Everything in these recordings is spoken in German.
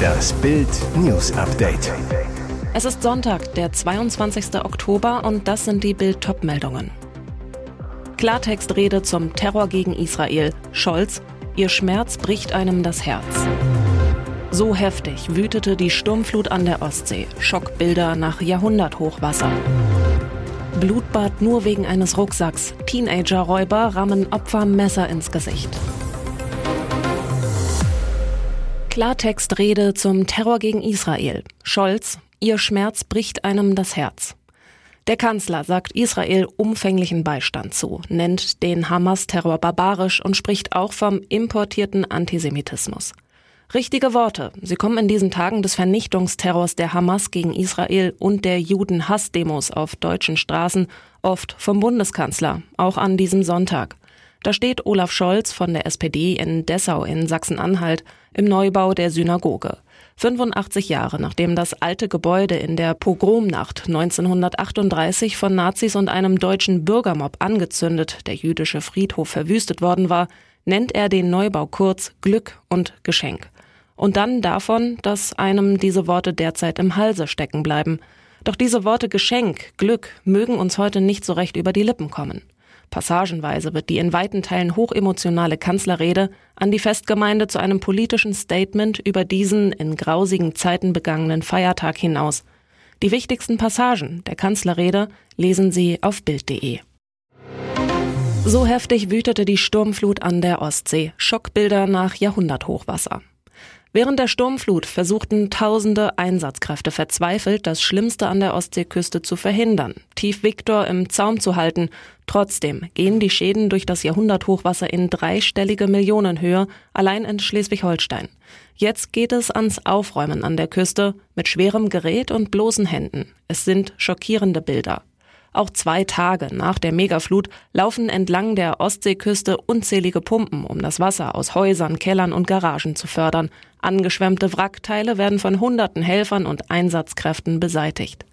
Das Bild News Update. Es ist Sonntag, der 22. Oktober und das sind die Bild meldungen Klartextrede zum Terror gegen Israel. Scholz, ihr Schmerz bricht einem das Herz. So heftig wütete die Sturmflut an der Ostsee. Schockbilder nach Jahrhunderthochwasser. Blutbad nur wegen eines Rucksacks. Teenager-Räuber rammen Opfer Messer ins Gesicht. Klartextrede zum Terror gegen Israel. Scholz, ihr Schmerz bricht einem das Herz. Der Kanzler sagt Israel umfänglichen Beistand zu, nennt den Hamas-Terror barbarisch und spricht auch vom importierten Antisemitismus. Richtige Worte. Sie kommen in diesen Tagen des Vernichtungsterrors der Hamas gegen Israel und der Judenhassdemos auf deutschen Straßen oft vom Bundeskanzler, auch an diesem Sonntag. Da steht Olaf Scholz von der SPD in Dessau in Sachsen-Anhalt im Neubau der Synagoge. 85 Jahre nachdem das alte Gebäude in der Pogromnacht 1938 von Nazis und einem deutschen Bürgermob angezündet, der jüdische Friedhof verwüstet worden war, nennt er den Neubau kurz Glück und Geschenk. Und dann davon, dass einem diese Worte derzeit im Halse stecken bleiben. Doch diese Worte Geschenk, Glück mögen uns heute nicht so recht über die Lippen kommen. Passagenweise wird die in weiten Teilen hochemotionale Kanzlerrede an die Festgemeinde zu einem politischen Statement über diesen in grausigen Zeiten begangenen Feiertag hinaus. Die wichtigsten Passagen der Kanzlerrede lesen Sie auf Bild.de. So heftig wütete die Sturmflut an der Ostsee. Schockbilder nach Jahrhunderthochwasser. Während der Sturmflut versuchten tausende Einsatzkräfte verzweifelt, das Schlimmste an der Ostseeküste zu verhindern, Tief Viktor im Zaum zu halten. Trotzdem gehen die Schäden durch das Jahrhunderthochwasser in dreistellige Millionenhöhe, allein in Schleswig-Holstein. Jetzt geht es ans Aufräumen an der Küste mit schwerem Gerät und bloßen Händen. Es sind schockierende Bilder. Auch zwei Tage nach der Megaflut laufen entlang der Ostseeküste unzählige Pumpen, um das Wasser aus Häusern, Kellern und Garagen zu fördern. Angeschwemmte Wrackteile werden von hunderten Helfern und Einsatzkräften beseitigt.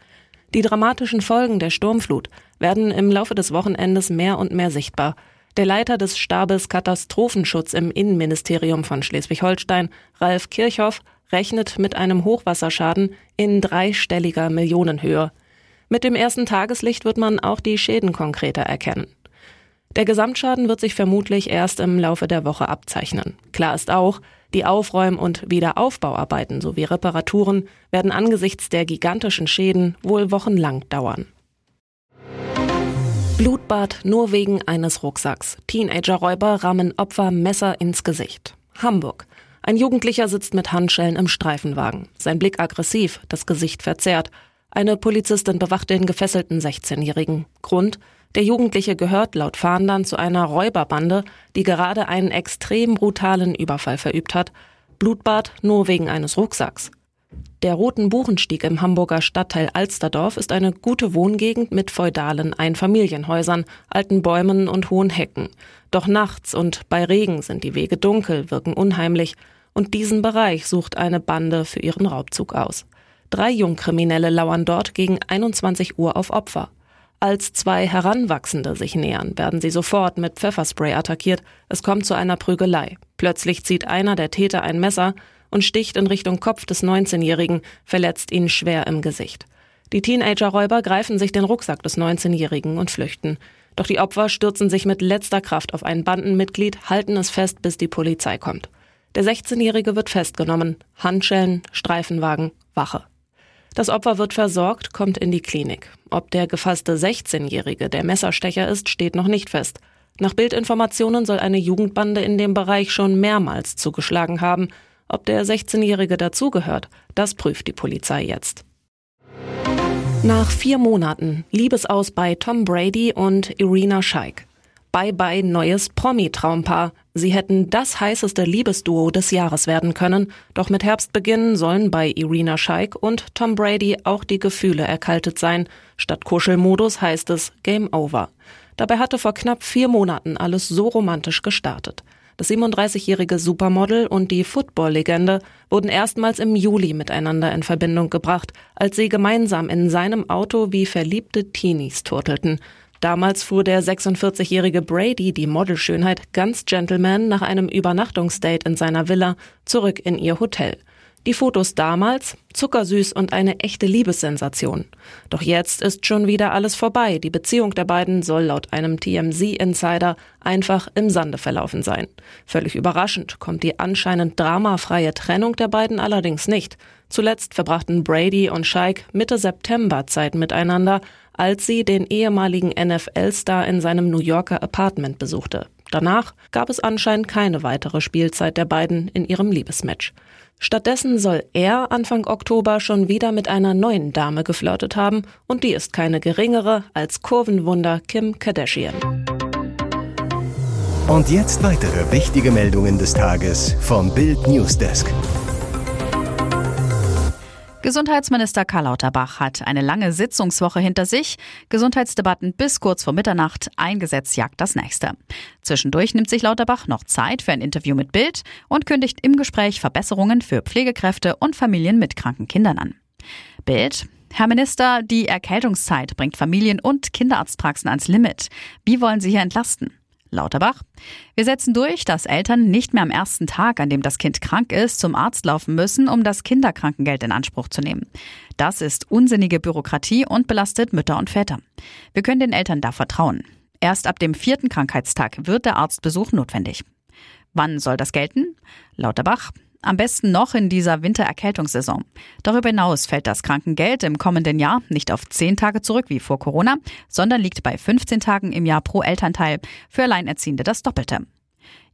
Die dramatischen Folgen der Sturmflut werden im Laufe des Wochenendes mehr und mehr sichtbar. Der Leiter des Stabes Katastrophenschutz im Innenministerium von Schleswig-Holstein, Ralf Kirchhoff, rechnet mit einem Hochwasserschaden in dreistelliger Millionenhöhe. Mit dem ersten Tageslicht wird man auch die Schäden konkreter erkennen. Der Gesamtschaden wird sich vermutlich erst im Laufe der Woche abzeichnen. Klar ist auch, die Aufräum- und Wiederaufbauarbeiten sowie Reparaturen werden angesichts der gigantischen Schäden wohl wochenlang dauern. Blutbad nur wegen eines Rucksacks. Teenager-Räuber rammen Opfer Messer ins Gesicht. Hamburg. Ein Jugendlicher sitzt mit Handschellen im Streifenwagen. Sein Blick aggressiv, das Gesicht verzerrt. Eine Polizistin bewacht den gefesselten 16-Jährigen. Grund? Der Jugendliche gehört laut Fahndern zu einer Räuberbande, die gerade einen extrem brutalen Überfall verübt hat. Blutbad nur wegen eines Rucksacks. Der Roten Buchenstieg im Hamburger Stadtteil Alsterdorf ist eine gute Wohngegend mit feudalen Einfamilienhäusern, alten Bäumen und hohen Hecken. Doch nachts und bei Regen sind die Wege dunkel, wirken unheimlich, und diesen Bereich sucht eine Bande für ihren Raubzug aus. Drei Jungkriminelle lauern dort gegen 21 Uhr auf Opfer. Als zwei Heranwachsende sich nähern, werden sie sofort mit Pfefferspray attackiert. Es kommt zu einer Prügelei. Plötzlich zieht einer der Täter ein Messer und sticht in Richtung Kopf des 19-Jährigen, verletzt ihn schwer im Gesicht. Die Teenager-Räuber greifen sich den Rucksack des 19-Jährigen und flüchten. Doch die Opfer stürzen sich mit letzter Kraft auf ein Bandenmitglied, halten es fest, bis die Polizei kommt. Der 16-Jährige wird festgenommen. Handschellen, Streifenwagen, Wache. Das Opfer wird versorgt, kommt in die Klinik. Ob der gefasste 16-Jährige der Messerstecher ist, steht noch nicht fest. Nach Bildinformationen soll eine Jugendbande in dem Bereich schon mehrmals zugeschlagen haben. Ob der 16-Jährige dazugehört, das prüft die Polizei jetzt. Nach vier Monaten Liebesaus bei Tom Brady und Irina Shayk. Bye bye neues Promi-Traumpaar. Sie hätten das heißeste Liebesduo des Jahres werden können, doch mit Herbstbeginn sollen bei Irina Shayk und Tom Brady auch die Gefühle erkaltet sein. Statt Kuschelmodus heißt es Game Over. Dabei hatte vor knapp vier Monaten alles so romantisch gestartet. Das 37-jährige Supermodel und die Football-Legende wurden erstmals im Juli miteinander in Verbindung gebracht, als sie gemeinsam in seinem Auto wie verliebte Teenies turtelten. Damals fuhr der 46-jährige Brady, die Modelschönheit, ganz Gentleman nach einem Übernachtungsdate in seiner Villa zurück in ihr Hotel. Die Fotos damals zuckersüß und eine echte Liebessensation. Doch jetzt ist schon wieder alles vorbei. Die Beziehung der beiden soll laut einem TMZ-Insider einfach im Sande verlaufen sein. Völlig überraschend kommt die anscheinend dramafreie Trennung der beiden allerdings nicht. Zuletzt verbrachten Brady und Scheik Mitte September Zeit miteinander, als sie den ehemaligen NFL-Star in seinem New Yorker Apartment besuchte. Danach gab es anscheinend keine weitere Spielzeit der beiden in ihrem Liebesmatch. Stattdessen soll er Anfang Oktober schon wieder mit einer neuen Dame geflirtet haben und die ist keine geringere als Kurvenwunder Kim Kardashian. Und jetzt weitere wichtige Meldungen des Tages vom Bild Newsdesk. Gesundheitsminister Karl Lauterbach hat eine lange Sitzungswoche hinter sich. Gesundheitsdebatten bis kurz vor Mitternacht. Ein Gesetz jagt das nächste. Zwischendurch nimmt sich Lauterbach noch Zeit für ein Interview mit Bild und kündigt im Gespräch Verbesserungen für Pflegekräfte und Familien mit kranken Kindern an. Bild. Herr Minister, die Erkältungszeit bringt Familien und Kinderarztpraxen ans Limit. Wie wollen Sie hier entlasten? Lauterbach. Wir setzen durch, dass Eltern nicht mehr am ersten Tag, an dem das Kind krank ist, zum Arzt laufen müssen, um das Kinderkrankengeld in Anspruch zu nehmen. Das ist unsinnige Bürokratie und belastet Mütter und Väter. Wir können den Eltern da vertrauen. Erst ab dem vierten Krankheitstag wird der Arztbesuch notwendig. Wann soll das gelten? Lauterbach. Am besten noch in dieser Wintererkältungssaison. Darüber hinaus fällt das Krankengeld im kommenden Jahr nicht auf 10 Tage zurück wie vor Corona, sondern liegt bei 15 Tagen im Jahr pro Elternteil, für Alleinerziehende das Doppelte.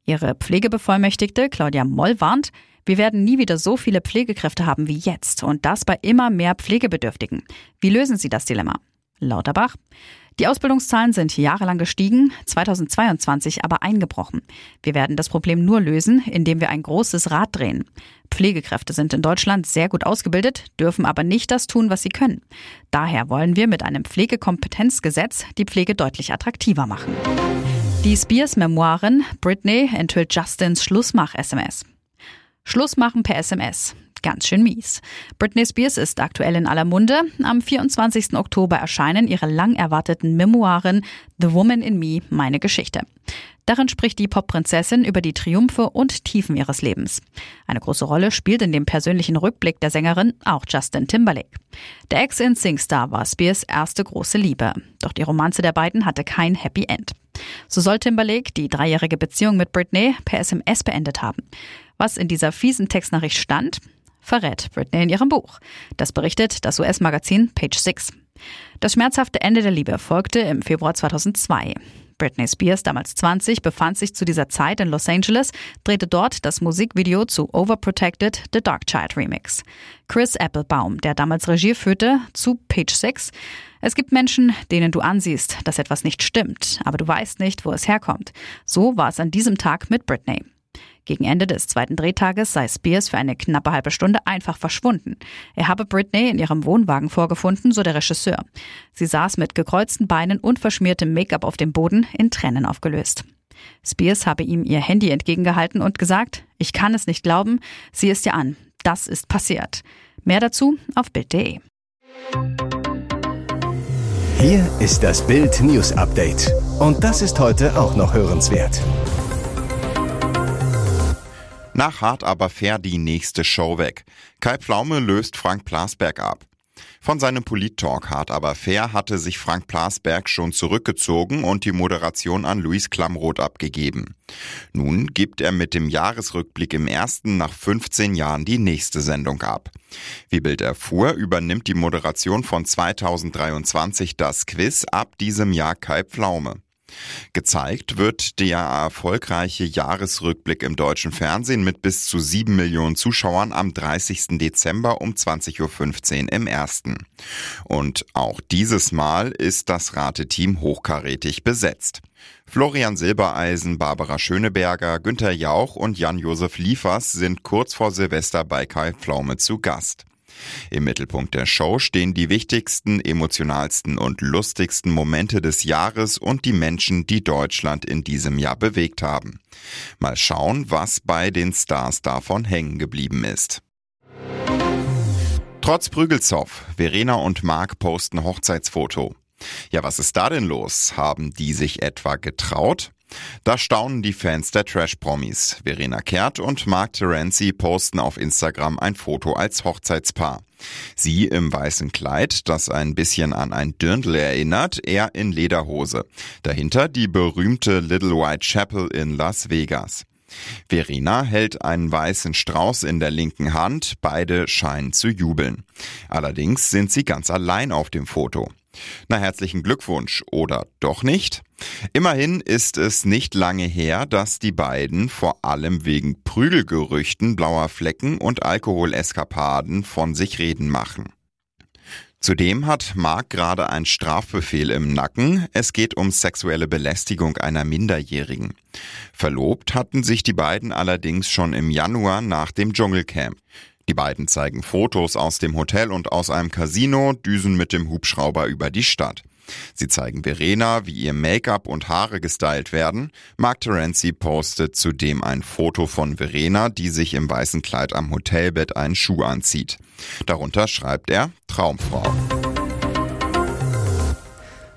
Ihre Pflegebevollmächtigte Claudia Moll warnt, wir werden nie wieder so viele Pflegekräfte haben wie jetzt und das bei immer mehr Pflegebedürftigen. Wie lösen Sie das Dilemma? Lauterbach. Die Ausbildungszahlen sind jahrelang gestiegen, 2022 aber eingebrochen. Wir werden das Problem nur lösen, indem wir ein großes Rad drehen. Pflegekräfte sind in Deutschland sehr gut ausgebildet, dürfen aber nicht das tun, was sie können. Daher wollen wir mit einem Pflegekompetenzgesetz die Pflege deutlich attraktiver machen. Die Spears-Memoiren Britney enthüllt Justins Schlussmach-SMS. Schlussmachen per SMS. Ganz schön mies. Britney Spears ist aktuell in aller Munde. Am 24. Oktober erscheinen ihre lang erwarteten Memoiren The Woman in Me, meine Geschichte. Darin spricht die Popprinzessin über die Triumphe und Tiefen ihres Lebens. Eine große Rolle spielt in dem persönlichen Rückblick der Sängerin auch Justin Timberlake. Der Ex-In-Sync-Star war Spears erste große Liebe. Doch die Romanze der beiden hatte kein Happy End. So soll Timberlake die dreijährige Beziehung mit Britney per SMS beendet haben. Was in dieser fiesen Textnachricht stand, verrät Britney in ihrem Buch. Das berichtet das US-Magazin Page Six. Das schmerzhafte Ende der Liebe folgte im Februar 2002. Britney Spears, damals 20, befand sich zu dieser Zeit in Los Angeles, drehte dort das Musikvideo zu Overprotected The Dark Child Remix. Chris Applebaum, der damals Regie führte, zu Page 6. Es gibt Menschen, denen du ansiehst, dass etwas nicht stimmt, aber du weißt nicht, wo es herkommt. So war es an diesem Tag mit Britney. Gegen Ende des zweiten Drehtages sei Spears für eine knappe halbe Stunde einfach verschwunden. Er habe Britney in ihrem Wohnwagen vorgefunden, so der Regisseur. Sie saß mit gekreuzten Beinen und verschmiertem Make-up auf dem Boden, in Tränen aufgelöst. Spears habe ihm ihr Handy entgegengehalten und gesagt, ich kann es nicht glauben, sieh es dir an, das ist passiert. Mehr dazu auf Bild.de. Hier ist das Bild News Update. Und das ist heute auch noch hörenswert. Nach Hart aber fair die nächste Show weg. Kai Pflaume löst Frank Plasberg ab. Von seinem Polit-Talk Hart aber fair hatte sich Frank Plasberg schon zurückgezogen und die Moderation an Luis Klamroth abgegeben. Nun gibt er mit dem Jahresrückblick im ersten nach 15 Jahren die nächste Sendung ab. Wie Bild erfuhr, übernimmt die Moderation von 2023 das Quiz ab diesem Jahr Kai Pflaume. Gezeigt wird der erfolgreiche Jahresrückblick im deutschen Fernsehen mit bis zu sieben Millionen Zuschauern am 30. Dezember um 20.15 Uhr im ersten. Und auch dieses Mal ist das Rateteam hochkarätig besetzt. Florian Silbereisen, Barbara Schöneberger, Günther Jauch und Jan-Josef Liefers sind kurz vor Silvester bei Kai Pflaume zu Gast. Im Mittelpunkt der Show stehen die wichtigsten, emotionalsten und lustigsten Momente des Jahres und die Menschen, die Deutschland in diesem Jahr bewegt haben. Mal schauen, was bei den Stars davon hängen geblieben ist. Trotz Prügelzoff, Verena und Marc posten Hochzeitsfoto. Ja, was ist da denn los? Haben die sich etwa getraut? Da staunen die Fans der Trash-Promis. Verena Kehrt und Mark Terenzi posten auf Instagram ein Foto als Hochzeitspaar. Sie im weißen Kleid, das ein bisschen an ein Dirndl erinnert, er in Lederhose. Dahinter die berühmte Little White Chapel in Las Vegas. Verena hält einen weißen Strauß in der linken Hand, beide scheinen zu jubeln. Allerdings sind sie ganz allein auf dem Foto. Na herzlichen Glückwunsch oder doch nicht? Immerhin ist es nicht lange her, dass die beiden vor allem wegen Prügelgerüchten, blauer Flecken und Alkoholeskapaden von sich reden machen. Zudem hat Mark gerade einen Strafbefehl im Nacken. Es geht um sexuelle Belästigung einer Minderjährigen. Verlobt hatten sich die beiden allerdings schon im Januar nach dem Dschungelcamp. Die beiden zeigen Fotos aus dem Hotel und aus einem Casino, düsen mit dem Hubschrauber über die Stadt. Sie zeigen Verena, wie ihr Make-up und Haare gestylt werden. Mark Terenzi postet zudem ein Foto von Verena, die sich im weißen Kleid am Hotelbett einen Schuh anzieht. Darunter schreibt er Traumfrau.